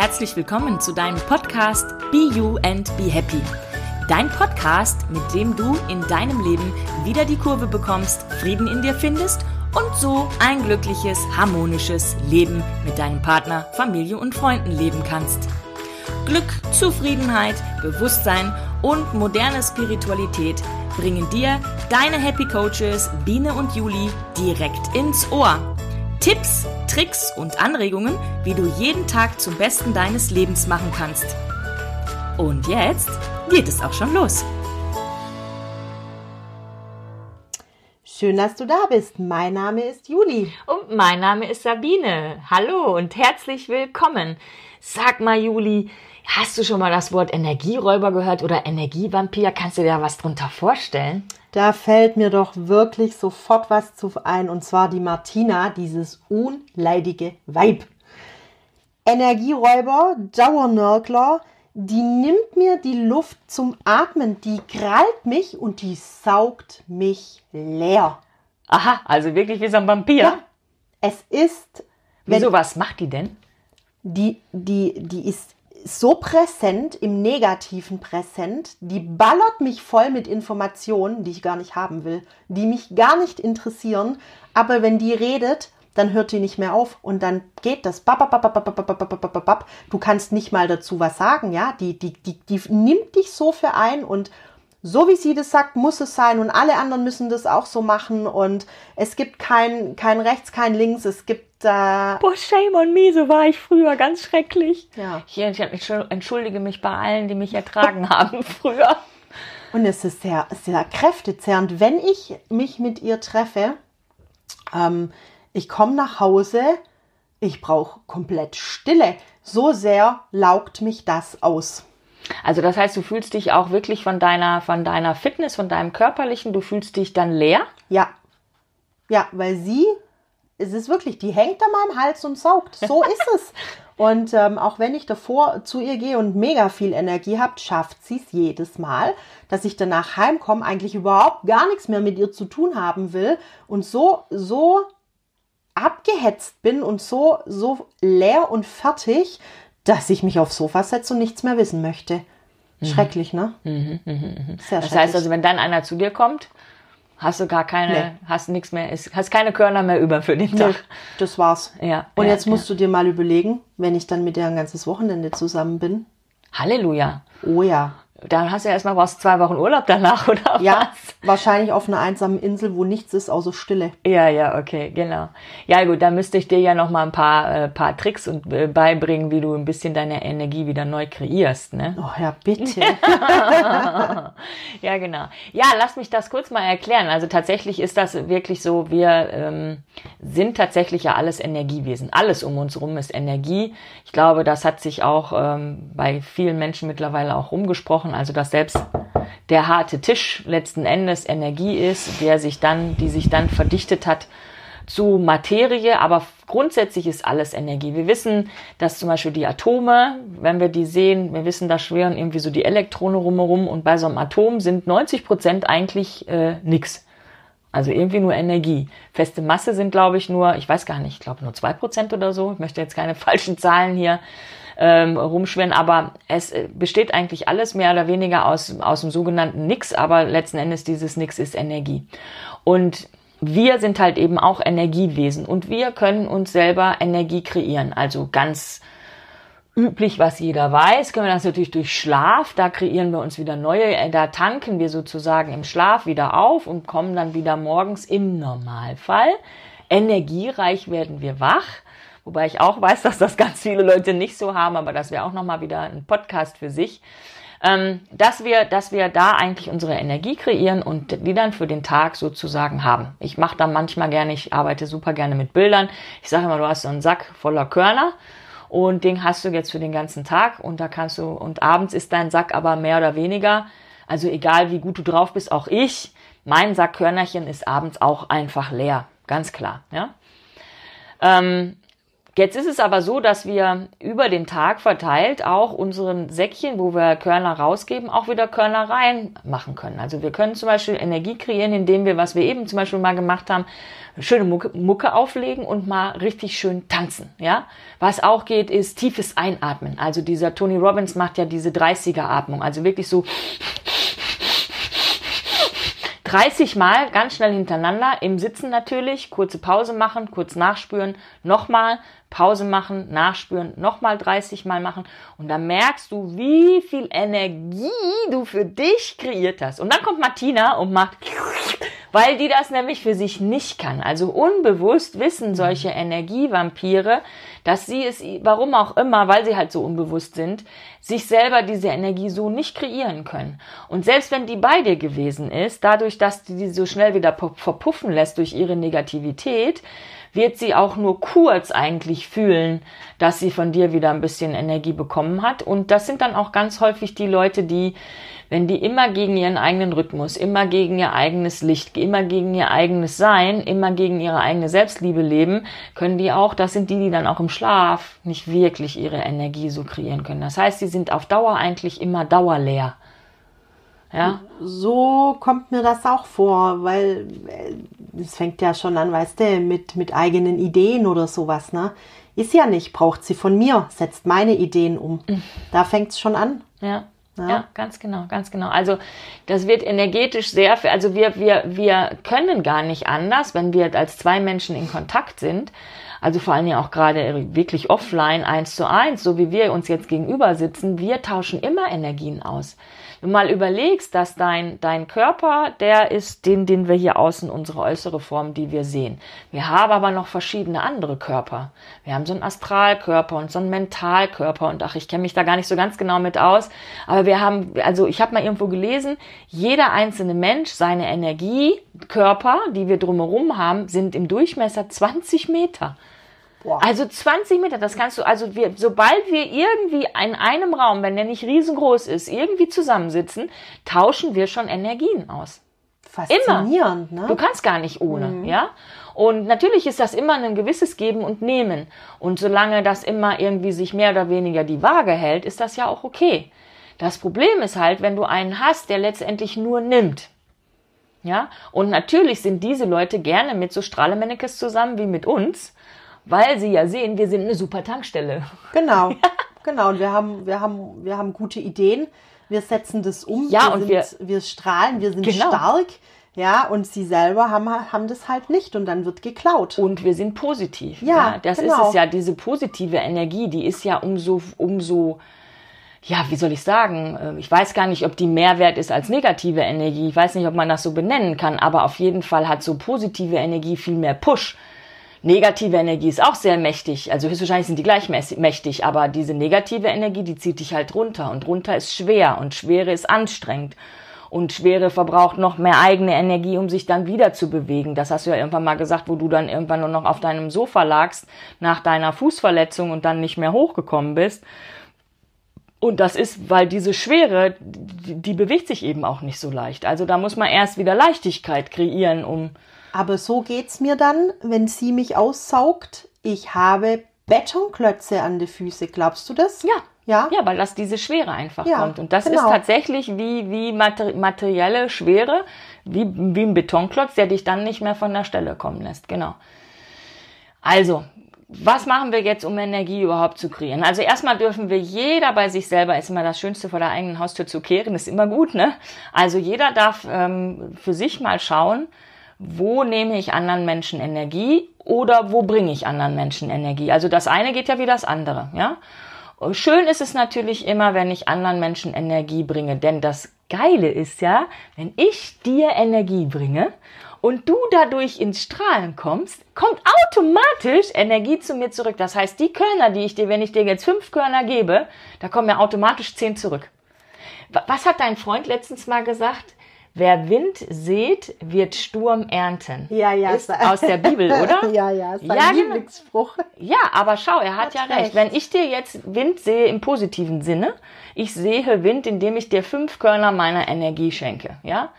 herzlich willkommen zu deinem Podcast Be You and Be Happy. Dein Podcast, mit dem du in deinem Leben wieder die Kurve bekommst, Frieden in dir findest und so ein glückliches, harmonisches Leben mit deinem Partner, Familie und Freunden leben kannst. Glück, Zufriedenheit, Bewusstsein und moderne Spiritualität bringen dir deine Happy Coaches Biene und Juli direkt ins Ohr. Tipps, Tricks und Anregungen, wie du jeden Tag zum Besten deines Lebens machen kannst. Und jetzt geht es auch schon los. Schön, dass du da bist. Mein Name ist Juli. Und mein Name ist Sabine. Hallo und herzlich willkommen. Sag mal, Juli, hast du schon mal das Wort Energieräuber gehört oder Energievampir? Kannst du dir da was drunter vorstellen? Da fällt mir doch wirklich sofort was zu ein, und zwar die Martina, dieses unleidige Weib. Energieräuber, Dauernörgler, die nimmt mir die Luft zum Atmen, die krallt mich und die saugt mich leer. Aha, also wirklich wie so ein Vampir. Ja, es ist. Wieso, was macht die denn? Die, die, die ist so präsent, im Negativen präsent, die ballert mich voll mit Informationen, die ich gar nicht haben will, die mich gar nicht interessieren, aber wenn die redet, dann hört die nicht mehr auf und dann geht das. Du kannst nicht mal dazu was sagen, ja? Die, die, die, die nimmt dich so für ein und so wie sie das sagt, muss es sein und alle anderen müssen das auch so machen und es gibt kein, kein rechts, kein links, es gibt äh Boah, shame on me, so war ich früher, ganz schrecklich. Ja. Ich, ich entschuldige mich bei allen, die mich ertragen haben früher. Und es ist sehr, sehr kräftezehrend, wenn ich mich mit ihr treffe. Ähm, ich komme nach Hause, ich brauche komplett Stille. So sehr laugt mich das aus. Also das heißt, du fühlst dich auch wirklich von deiner, von deiner Fitness, von deinem körperlichen, du fühlst dich dann leer? Ja. Ja, weil sie, es ist wirklich, die hängt an meinem Hals und saugt. So ist es. Und ähm, auch wenn ich davor zu ihr gehe und mega viel Energie habe, schafft sie es jedes Mal, dass ich danach heimkomme, eigentlich überhaupt gar nichts mehr mit ihr zu tun haben will und so, so abgehetzt bin und so, so leer und fertig, dass ich mich aufs Sofa setze und nichts mehr wissen möchte. Mhm. Schrecklich, ne? Mhm, mh, mh. Sehr das heißt also, wenn dann einer zu dir kommt, hast du gar keine, nee. hast nichts mehr, hast keine Körner mehr über für den Tag. Nee, das war's. Ja. Und ja, jetzt musst ja. du dir mal überlegen, wenn ich dann mit dir ein ganzes Wochenende zusammen bin. Halleluja. Oh ja. Dann hast du ja erstmal was zwei Wochen Urlaub danach, oder ja, was? wahrscheinlich auf einer einsamen Insel, wo nichts ist, außer Stille. Ja, ja, okay, genau. Ja gut, da müsste ich dir ja noch mal ein paar, äh, paar Tricks und, äh, beibringen, wie du ein bisschen deine Energie wieder neu kreierst, ne? Oh ja, bitte. ja, genau. Ja, lass mich das kurz mal erklären. Also tatsächlich ist das wirklich so, wir ähm, sind tatsächlich ja alles Energiewesen. Alles um uns rum ist Energie. Ich glaube, das hat sich auch ähm, bei vielen Menschen mittlerweile auch rumgesprochen machen, also dass selbst der harte Tisch letzten Endes Energie ist, der sich dann, die sich dann verdichtet hat zu Materie, aber grundsätzlich ist alles Energie. Wir wissen, dass zum Beispiel die Atome, wenn wir die sehen, wir wissen, da schwirren irgendwie so die Elektronen rumherum und bei so einem Atom sind 90 Prozent eigentlich äh, nix. Also irgendwie nur Energie. Feste Masse sind, glaube ich, nur, ich weiß gar nicht, ich glaube nur zwei Prozent oder so. Ich möchte jetzt keine falschen Zahlen hier ähm, rumschwirren, aber es äh, besteht eigentlich alles mehr oder weniger aus, aus dem sogenannten Nix, aber letzten Endes dieses Nix ist Energie. Und wir sind halt eben auch Energiewesen und wir können uns selber Energie kreieren. Also ganz üblich, was jeder weiß, können wir das natürlich durch Schlaf, da kreieren wir uns wieder neue, äh, da tanken wir sozusagen im Schlaf wieder auf und kommen dann wieder morgens im Normalfall. Energiereich werden wir wach Wobei ich auch weiß, dass das ganz viele Leute nicht so haben, aber das wäre auch nochmal wieder ein Podcast für sich. Ähm, dass wir, dass wir da eigentlich unsere Energie kreieren und die dann für den Tag sozusagen haben. Ich mache da manchmal gerne, ich arbeite super gerne mit Bildern. Ich sage immer, du hast so einen Sack voller Körner und den hast du jetzt für den ganzen Tag und da kannst du, und abends ist dein Sack aber mehr oder weniger, also egal wie gut du drauf bist, auch ich, mein Sack Körnerchen ist abends auch einfach leer, ganz klar, ja. Ähm, Jetzt ist es aber so, dass wir über den Tag verteilt auch unseren Säckchen, wo wir Körner rausgeben, auch wieder Körner reinmachen können. Also wir können zum Beispiel Energie kreieren, indem wir, was wir eben zum Beispiel mal gemacht haben, schöne Mucke, Mucke auflegen und mal richtig schön tanzen. Ja, was auch geht, ist tiefes Einatmen. Also dieser Tony Robbins macht ja diese 30er Atmung, also wirklich so 30 Mal ganz schnell hintereinander, im Sitzen natürlich, kurze Pause machen, kurz nachspüren, nochmal, Pause machen, nachspüren, nochmal 30 Mal machen und dann merkst du, wie viel Energie du für dich kreiert hast. Und dann kommt Martina und macht, weil die das nämlich für sich nicht kann. Also unbewusst wissen solche Energievampire, dass sie es, warum auch immer, weil sie halt so unbewusst sind, sich selber diese Energie so nicht kreieren können. Und selbst wenn die bei dir gewesen ist, dadurch, dass die die so schnell wieder verpuffen lässt durch ihre Negativität, wird sie auch nur kurz eigentlich fühlen, dass sie von dir wieder ein bisschen Energie bekommen hat. Und das sind dann auch ganz häufig die Leute, die, wenn die immer gegen ihren eigenen Rhythmus, immer gegen ihr eigenes Licht, immer gegen ihr eigenes Sein, immer gegen ihre eigene Selbstliebe leben, können die auch, das sind die, die dann auch im Schlaf nicht wirklich ihre Energie so kreieren können. Das heißt, sie sind auf Dauer eigentlich immer dauerleer. Ja. So kommt mir das auch vor, weil äh, es fängt ja schon an, weißt du, mit, mit eigenen Ideen oder sowas, ne? Ist ja nicht, braucht sie von mir, setzt meine Ideen um. Mhm. Da fängt es schon an. Ja. Ja. ja. ganz genau, ganz genau. Also das wird energetisch sehr, also wir, wir, wir können gar nicht anders, wenn wir als zwei Menschen in Kontakt sind, also vor allen Dingen auch gerade wirklich offline, eins zu eins, so wie wir uns jetzt gegenüber sitzen, wir tauschen immer Energien aus. Wenn du mal überlegst, dass dein, dein Körper, der ist den, den wir hier außen, unsere äußere Form, die wir sehen. Wir haben aber noch verschiedene andere Körper. Wir haben so einen Astralkörper und so einen Mentalkörper und ach, ich kenne mich da gar nicht so ganz genau mit aus. Aber wir haben, also ich habe mal irgendwo gelesen, jeder einzelne Mensch, seine Energiekörper, die wir drumherum haben, sind im Durchmesser 20 Meter. Boah. Also 20 Meter, das kannst du, also wir, sobald wir irgendwie in einem Raum, wenn der nicht riesengroß ist, irgendwie zusammensitzen, tauschen wir schon Energien aus. Faszinierend, immer. ne? Du kannst gar nicht ohne, mhm. ja? Und natürlich ist das immer ein gewisses Geben und Nehmen. Und solange das immer irgendwie sich mehr oder weniger die Waage hält, ist das ja auch okay. Das Problem ist halt, wenn du einen hast, der letztendlich nur nimmt. Ja? Und natürlich sind diese Leute gerne mit so Strahlemennekes zusammen wie mit uns weil sie ja sehen, wir sind eine super Tankstelle. Genau, genau. Und wir haben, wir haben, wir haben gute Ideen. Wir setzen das um. Ja, wir und sind, wir, wir strahlen, wir sind genau. stark. Ja, und sie selber haben, haben das halt nicht und dann wird geklaut. Und wir sind positiv. Ja, ja das genau. ist es ja. Diese positive Energie, die ist ja umso, umso, ja, wie soll ich sagen? Äh, ich weiß gar nicht, ob die Mehrwert ist als negative Energie. Ich weiß nicht, ob man das so benennen kann, aber auf jeden Fall hat so positive Energie viel mehr Push. Negative Energie ist auch sehr mächtig. Also höchstwahrscheinlich sind die gleich mächtig, aber diese negative Energie, die zieht dich halt runter. Und runter ist schwer und Schwere ist anstrengend. Und Schwere verbraucht noch mehr eigene Energie, um sich dann wieder zu bewegen. Das hast du ja irgendwann mal gesagt, wo du dann irgendwann nur noch auf deinem Sofa lagst nach deiner Fußverletzung und dann nicht mehr hochgekommen bist. Und das ist, weil diese Schwere, die, die bewegt sich eben auch nicht so leicht. Also da muss man erst wieder Leichtigkeit kreieren, um aber so geht's mir dann, wenn sie mich aussaugt. Ich habe Betonklötze an den Füßen. Glaubst du das? Ja. Ja, ja, weil das diese Schwere einfach ja, kommt. Und das genau. ist tatsächlich wie, wie materielle Schwere, wie, wie ein Betonklotz, der dich dann nicht mehr von der Stelle kommen lässt. Genau. Also, was machen wir jetzt, um Energie überhaupt zu kreieren? Also erstmal dürfen wir jeder bei sich selber, ist immer das Schönste vor der eigenen Haustür zu kehren, ist immer gut, ne? Also jeder darf ähm, für sich mal schauen, wo nehme ich anderen Menschen Energie oder wo bringe ich anderen Menschen Energie. Also das eine geht ja wie das andere, ja. Schön ist es natürlich immer, wenn ich anderen Menschen Energie bringe, denn das Geile ist ja, wenn ich dir Energie bringe und du dadurch ins Strahlen kommst, kommt automatisch Energie zu mir zurück. Das heißt, die Körner, die ich dir, wenn ich dir jetzt fünf Körner gebe, da kommen ja automatisch zehn zurück. Was hat dein Freund letztens mal gesagt? Wer Wind sät, wird Sturm ernten. Ja, ja. Ist aus der Bibel, oder? ja, ja. Ist ja, genau. Lieblingsspruch. Ja, aber schau, er hat, hat ja recht. recht. Wenn ich dir jetzt Wind sehe im positiven Sinne, ich sehe Wind, indem ich dir fünf Körner meiner Energie schenke, ja?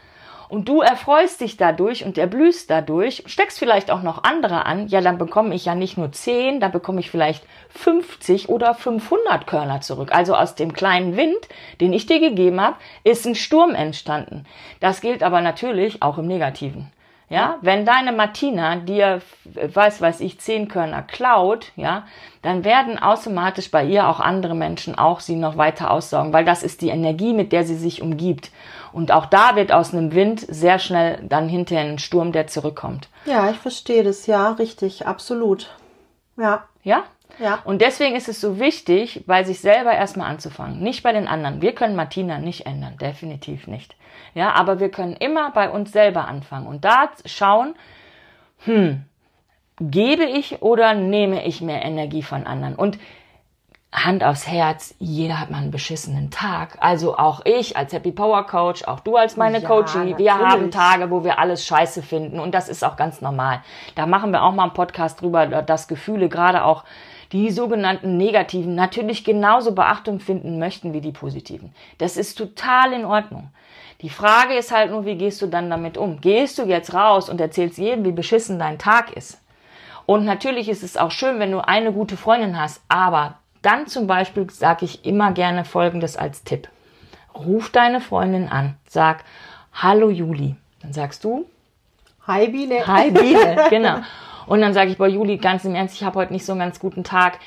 Und du erfreust dich dadurch und erblühst dadurch, steckst vielleicht auch noch andere an, ja, dann bekomme ich ja nicht nur 10, dann bekomme ich vielleicht 50 oder 500 Körner zurück. Also aus dem kleinen Wind, den ich dir gegeben habe, ist ein Sturm entstanden. Das gilt aber natürlich auch im Negativen. Ja, wenn deine Martina dir, weiß, weiß ich, zehn Körner klaut, ja, dann werden automatisch bei ihr auch andere Menschen auch sie noch weiter aussaugen, weil das ist die Energie, mit der sie sich umgibt. Und auch da wird aus einem Wind sehr schnell dann hinterher ein Sturm, der zurückkommt. Ja, ich verstehe das, ja, richtig, absolut. Ja. Ja? Ja. Und deswegen ist es so wichtig, bei sich selber erstmal anzufangen. Nicht bei den anderen. Wir können Martina nicht ändern. Definitiv nicht. Ja, aber wir können immer bei uns selber anfangen und da schauen, hm, gebe ich oder nehme ich mehr Energie von anderen? Und Hand aufs Herz, jeder hat mal einen beschissenen Tag. Also auch ich als Happy Power Coach, auch du als meine Ja, Coachie. Wir natürlich. haben Tage, wo wir alles scheiße finden und das ist auch ganz normal. Da machen wir auch mal einen Podcast drüber, dass Gefühle, gerade auch die sogenannten negativen, natürlich genauso Beachtung finden möchten wie die positiven. Das ist total in Ordnung. Die Frage ist halt nur, wie gehst du dann damit um? Gehst du jetzt raus und erzählst jedem, wie beschissen dein Tag ist? Und natürlich ist es auch schön, wenn du eine gute Freundin hast, aber dann zum Beispiel sage ich immer gerne Folgendes als Tipp. Ruf deine Freundin an, sag, hallo Juli. Dann sagst du, Hi, Biene. Hi Biene, genau. Und dann sage ich, boah Juli, ganz im Ernst, ich habe heute nicht so einen ganz guten Tag.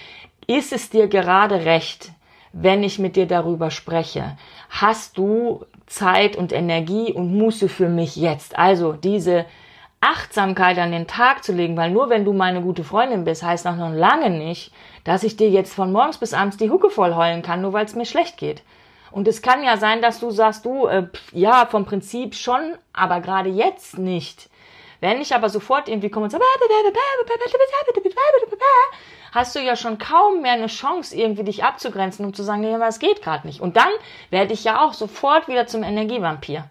Ist es dir gerade recht, wenn ich mit dir darüber spreche? Hast du Zeit und Energie und Muße für mich jetzt? Also diese Achtsamkeit an den Tag zu legen, weil nur wenn du meine gute Freundin bist, heißt noch lange nicht, dass ich dir jetzt von morgens bis abends die Hucke voll heulen kann, nur weil es mir schlecht geht. Und es kann ja sein, dass du sagst, du, äh, ja, vom Prinzip schon, aber gerade jetzt nicht. Wenn ich aber sofort irgendwie komme und sage, hast du ja schon kaum mehr eine Chance, irgendwie dich abzugrenzen, um zu sagen, aber es geht gerade nicht. Und dann werde ich ja auch sofort wieder zum Energievampir.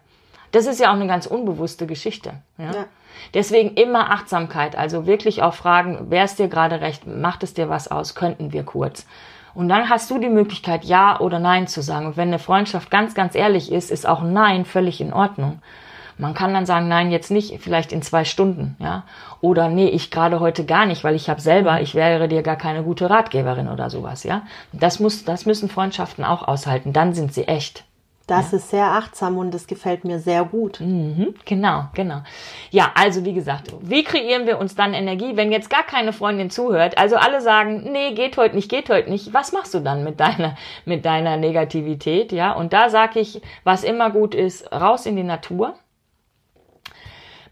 Das ist ja auch eine ganz unbewusste Geschichte. Ja? Ja. Deswegen immer Achtsamkeit, also wirklich auch fragen, wer ist dir gerade recht, macht es dir was aus, könnten wir kurz. Und dann hast du die Möglichkeit, Ja oder Nein zu sagen. Und wenn eine Freundschaft ganz, ganz ehrlich ist, ist auch Nein völlig in Ordnung. Man kann dann sagen, nein, jetzt nicht, vielleicht in zwei Stunden, ja. Oder nee, ich gerade heute gar nicht, weil ich habe selber, ich wäre dir gar keine gute Ratgeberin oder sowas, ja. Das muss, das müssen Freundschaften auch aushalten. Dann sind sie echt. Das ist sehr achtsam und das gefällt mir sehr gut. Mhm, genau, genau. Ja, also wie gesagt, wie kreieren wir uns dann Energie, wenn jetzt gar keine Freundin zuhört? Also alle sagen, nee, geht heute nicht, geht heute nicht. Was machst du dann mit deiner, mit deiner Negativität? Ja, und da sage ich, was immer gut ist, raus in die Natur.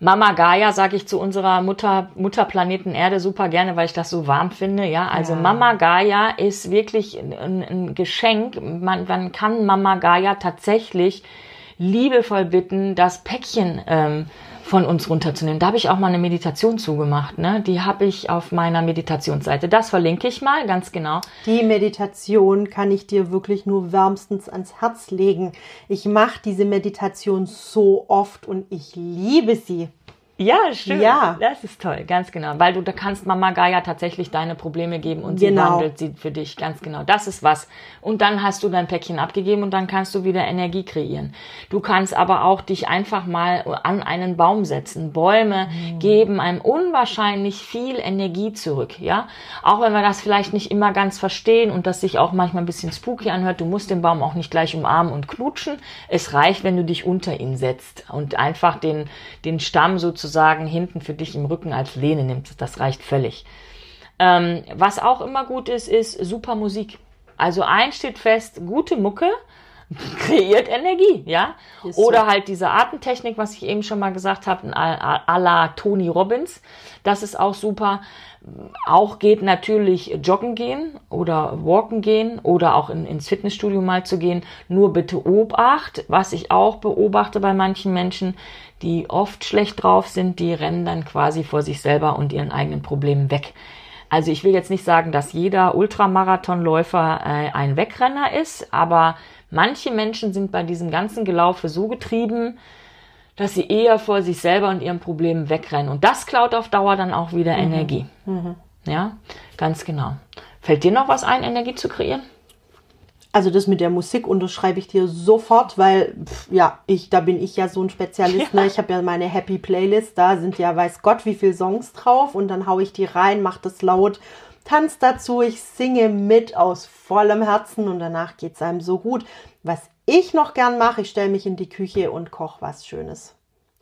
Mama Gaia sage ich zu unserer Mutter, Mutterplaneten Erde super gerne, weil ich das so warm finde. Ja, also Ja. Mama Gaia ist wirklich ein, ein Geschenk. Man, man kann Mama Gaia tatsächlich liebevoll bitten, das Päckchen ähm, von uns runterzunehmen. Da habe ich auch mal eine Meditation zugemacht. Ne? Die habe ich auf meiner Meditationsseite. Das verlinke ich mal, ganz genau. Die Meditation kann ich dir wirklich nur wärmstens ans Herz legen. Ich mache diese Meditation so oft und ich liebe sie. Ja, schön. Ja. Das ist toll, ganz genau. Weil du da kannst Mama Gaia tatsächlich deine Probleme geben und sie Genau. wandelt sie für dich, ganz genau. Das ist was. Und dann hast du dein Päckchen abgegeben und dann kannst du wieder Energie kreieren. Du kannst aber auch dich einfach mal an einen Baum setzen. Bäume Mhm. geben einem unwahrscheinlich viel Energie zurück, ja. Auch wenn wir das vielleicht nicht immer ganz verstehen und das sich auch manchmal ein bisschen spooky anhört. Du musst den Baum auch nicht gleich umarmen und knutschen. Es reicht, wenn du dich unter ihn setzt und einfach den, den Stamm sozusagen hinten für dich im Rücken als Lehne nimmst. Das reicht völlig. Ähm, was auch immer gut ist, ist super Musik. Also eins steht fest, gute Mucke kreiert Energie, ja. Ist so. Oder halt diese Atemtechnik, was ich eben schon mal gesagt habe, à la Tony Robbins. Das ist auch super. Auch geht natürlich joggen gehen oder walken gehen oder auch in, ins Fitnessstudio mal zu gehen. Nur bitte Obacht, was ich auch beobachte bei manchen Menschen, die oft schlecht drauf sind, die rennen dann quasi vor sich selber und ihren eigenen Problemen weg. Also ich will jetzt nicht sagen, dass jeder Ultramarathonläufer äh, ein Wegrenner ist, aber manche Menschen sind bei diesem ganzen Gelaufe so getrieben, dass sie eher vor sich selber und ihren Problemen wegrennen. Und das klaut auf Dauer dann auch wieder Energie. Ja, ganz genau. Fällt dir noch was ein, Energie zu kreieren? Also das mit der Musik unterschreibe ich dir sofort, weil pff, ja, ich da bin ich ja so ein Spezialist. Ne? Ich habe ja meine Happy Playlist, da sind ja weiß Gott wie viele Songs drauf und dann hau ich die rein, mach das laut, tanz dazu, ich singe mit aus vollem Herzen und danach geht's einem so gut. Was ich noch gern mache, ich stelle mich in die Küche und koche was Schönes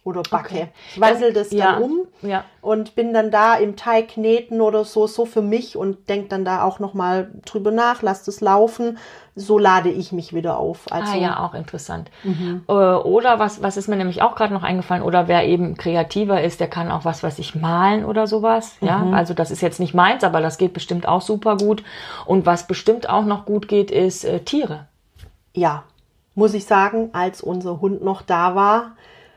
oder backe. Okay. Ich wandel das Ja. dann um Ja. und bin dann da im Teig kneten oder so, so für mich und denk dann da auch nochmal drüber nach, lass das laufen. So lade ich mich wieder auf. Also, Ah ja, auch interessant. Äh, Oder was, was ist mir nämlich auch gerade noch eingefallen, oder wer eben kreativer ist, der kann auch was, was ich malen oder sowas. Ja, also das ist jetzt nicht meins, aber das geht bestimmt auch super gut. Und was bestimmt auch noch gut geht, ist äh, Tiere. ja, muss ich sagen, als unser Hund noch da war,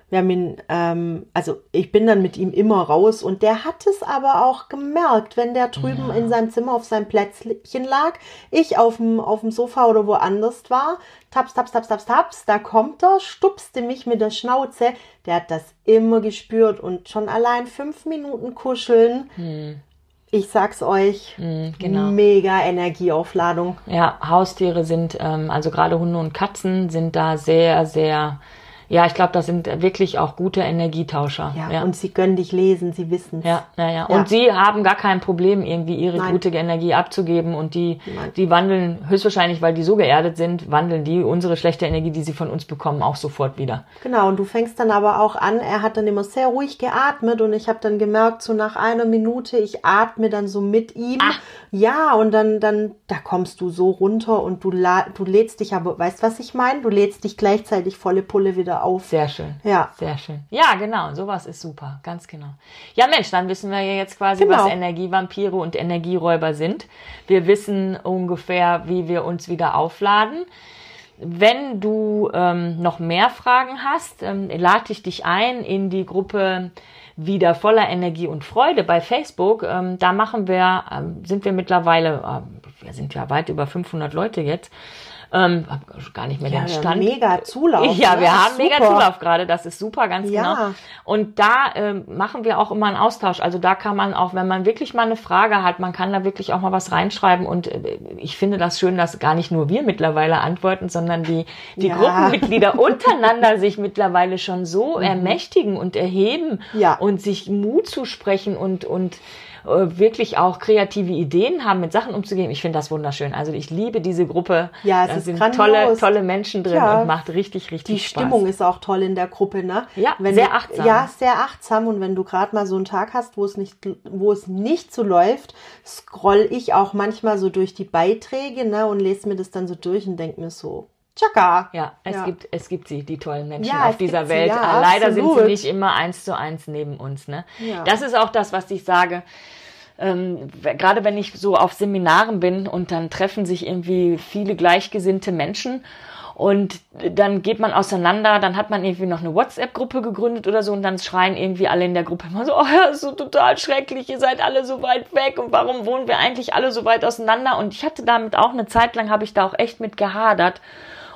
wir haben ihn, ähm, also ich bin dann mit ihm immer raus und der hat es aber auch gemerkt, wenn der drüben in seinem Zimmer auf seinem Plätzchen lag, ich auf dem, auf dem Sofa oder woanders war, taps, taps, taps, taps, taps, da kommt er, stupste mich mit der Schnauze, der hat das immer gespürt und schon allein fünf Minuten kuscheln, ich sag's euch, genau. mega Energieaufladung. Ja, Haustiere sind, ähm, also gerade Hunde und Katzen sind da sehr, sehr, ja, ich glaube, das sind wirklich auch gute Energietauscher. Ja, ja. und sie können dich lesen, sie wissen's. Ja, ja, ja. Ja. Und sie haben gar kein Problem, irgendwie ihre Nein. gute Energie abzugeben und die, Nein. die wandeln höchstwahrscheinlich, weil die so geerdet sind, wandeln die unsere schlechte Energie, die sie von uns bekommen, auch sofort wieder. Genau, und du fängst dann aber auch an, er hat dann immer sehr ruhig geatmet und ich habe dann gemerkt, so nach einer Minute, ich atme dann so mit ihm. Ah. Ja, und dann, dann, da kommst du so runter und du, la du lädst dich aber, weißt was ich meine? Du lädst dich gleichzeitig volle Pulle wieder auf. Sehr schön. Ja. Sehr schön. Ja, genau, sowas ist super, ganz genau. Ja, Mensch, dann wissen wir ja jetzt quasi, Genau. was Energievampire und Energieräuber sind. Wir wissen ungefähr, wie wir uns wieder aufladen. Wenn du ähm, noch mehr Fragen hast, ähm, lade ich dich ein in die Gruppe wieder voller Energie und Freude bei Facebook. Ähm, da machen wir, ähm, sind wir mittlerweile, ähm, wir sind ja weit über 500 Leute jetzt. Ähm, hab gar nicht mehr Ja, den wir haben Stand. mega Zulauf. Ja, ne? wir haben mega super. Zulauf gerade, das ist super, ganz Ja. genau. Und da ähm, machen wir auch immer einen Austausch. Also da kann man auch, wenn man wirklich mal eine Frage hat, man kann da wirklich auch mal was reinschreiben. Und äh, ich finde das schön, dass gar nicht nur wir mittlerweile antworten, sondern die, die Ja. Gruppenmitglieder untereinander sich mittlerweile schon so ermächtigen und erheben Mhm. Ja. und sich Mut zusprechen und, und äh, wirklich auch kreative Ideen haben, mit Sachen umzugehen. Ich finde das wunderschön. Also ich liebe diese Gruppe. Ja, es da ist sind grandios. tolle, tolle Menschen drin Ja. und macht richtig, richtig Die Spaß. Stimmung ist auch toll in der Gruppe, ne? Ja, Wenn sehr du, achtsam. Ja, sehr achtsam. Und wenn du gerade mal so einen Tag hast, wo es nicht, wo es nicht so läuft, scroll ich auch manchmal so durch die Beiträge, ne? Und lese mir das dann so durch und denk mir so, tschakka. Ja, es Ja. gibt es gibt sie, die tollen Menschen Ja, auf es dieser gibt sie, Welt. ja, Ah, Leider sind sie absolut. nicht immer eins zu eins neben uns. Ne? Das ist auch das, was ich sage. Ähm, gerade wenn ich so auf Seminaren bin und dann treffen sich irgendwie viele gleichgesinnte Menschen und dann geht man auseinander, dann hat man irgendwie noch eine WhatsApp-Gruppe gegründet oder so und dann schreien irgendwie alle in der Gruppe immer so, oh ja, ist so total schrecklich, ihr seid alle so weit weg und warum wohnen wir eigentlich alle so weit auseinander? Und ich hatte damit auch eine Zeit lang, habe ich da auch echt mit gehadert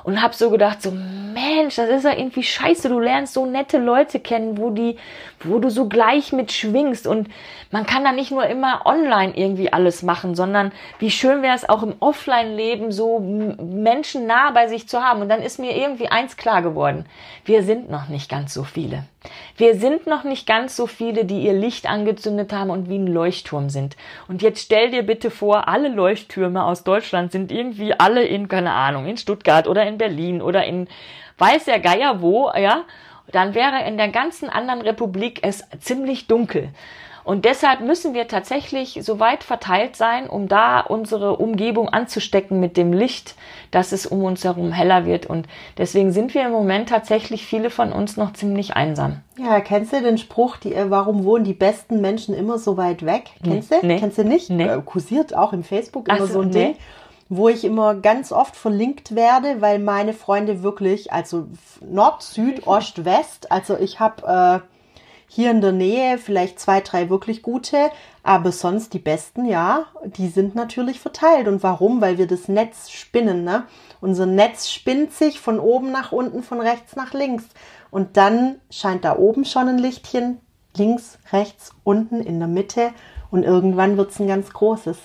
und habe so gedacht, so Mensch, das ist ja irgendwie scheiße. Du lernst so nette Leute kennen, wo die, wo du so gleich mit schwingst und man kann da nicht nur immer online irgendwie alles machen, sondern wie schön wäre es auch im Offline-Leben so Menschen nah bei sich zu haben. Und dann ist mir irgendwie eins klar geworden: Wir sind noch nicht ganz so viele. Wir sind noch nicht ganz so viele, die ihr Licht angezündet haben und wie ein Leuchtturm sind. Und jetzt stell dir bitte vor, alle Leuchttürme aus Deutschland sind irgendwie alle in, keine Ahnung, in Stuttgart oder in Berlin oder in weiß der Geier wo, ja. Dann wäre in der ganzen anderen Republik es ziemlich dunkel. Und deshalb müssen wir tatsächlich so weit verteilt sein, um da unsere Umgebung anzustecken mit dem Licht, dass es um uns herum heller wird. Und deswegen sind wir im Moment tatsächlich viele von uns noch ziemlich einsam. Ja, kennst du den Spruch, die, äh, warum wohnen die besten Menschen immer so weit weg? Kennst du? Nee. Kennst du nicht? Nee. Äh, kursiert auch im Facebook immer so, so ein nee. Ding, wo ich immer ganz oft verlinkt werde, weil meine Freunde wirklich, also Nord, Süd, Ost, West, also ich habe äh, hier in der Nähe vielleicht zwei, drei wirklich gute, aber sonst die besten, ja, die sind natürlich verteilt. Und warum? Weil wir das Netz spinnen, ne? Unser Netz spinnt sich von oben nach unten, von rechts nach links. Und dann scheint da oben schon ein Lichtchen, links, rechts, unten, in der Mitte und irgendwann wird's ein ganz großes.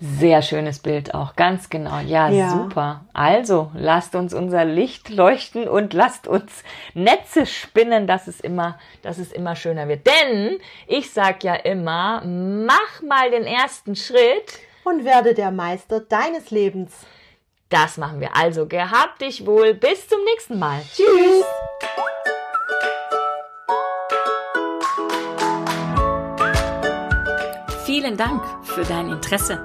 Sehr schönes Bild auch, ganz genau. Ja, Ja. super. Also, lasst uns unser Licht leuchten und lasst uns Netze spinnen, dass es immer, dass es immer schöner wird. Denn ich sag ja immer, mach mal den ersten Schritt. Und werde der Meister deines Lebens. Das machen wir. Also, gehabt dich wohl. Bis zum nächsten Mal. Tschüss. Vielen Dank für dein Interesse.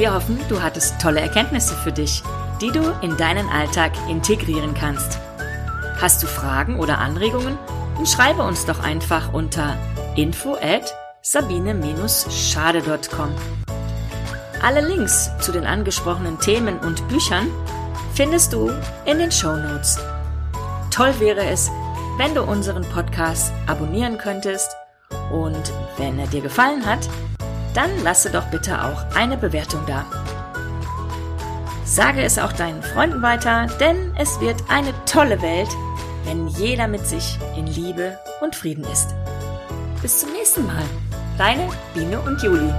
Wir hoffen, du hattest tolle Erkenntnisse für dich, die du in deinen Alltag integrieren kannst. Hast du Fragen oder Anregungen? Dann schreibe uns doch einfach unter info at sabine-schade.com. Alle Links zu den angesprochenen Themen und Büchern findest du in den Show Notes. Toll wäre es, wenn du unseren Podcast abonnieren könntest und wenn er dir gefallen hat, dann lasse doch bitte auch eine Bewertung da. Sage es auch deinen Freunden weiter, denn es wird eine tolle Welt, wenn jeder mit sich in Liebe und Frieden ist. Bis zum nächsten Mal. Deine Biene und Juli.